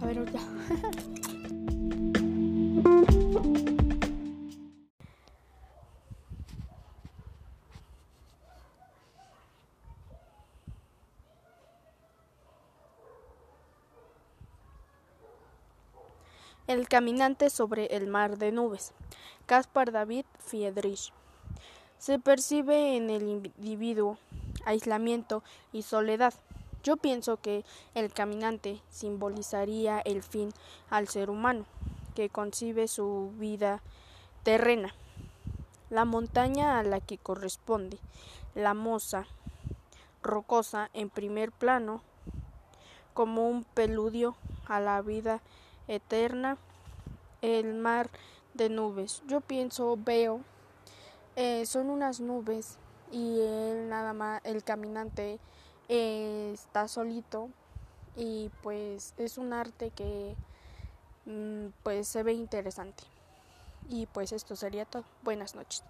A ver. El caminante sobre el mar de nubes. Caspar David Friedrich. Se percibe en el individuo aislamiento y soledad. Yo pienso que el caminante simbolizaría el fin al ser humano, que concibe su vida terrena, la montaña a la que corresponde, la moza rocosa en primer plano, como un peludio a la vida eterna, el mar de nubes. Yo pienso, veo, eh, son unas nubes y él nada más, el caminante eh, está solito y pues es un arte que mm, pues se ve interesante. Y pues esto sería todo. Buenas noches.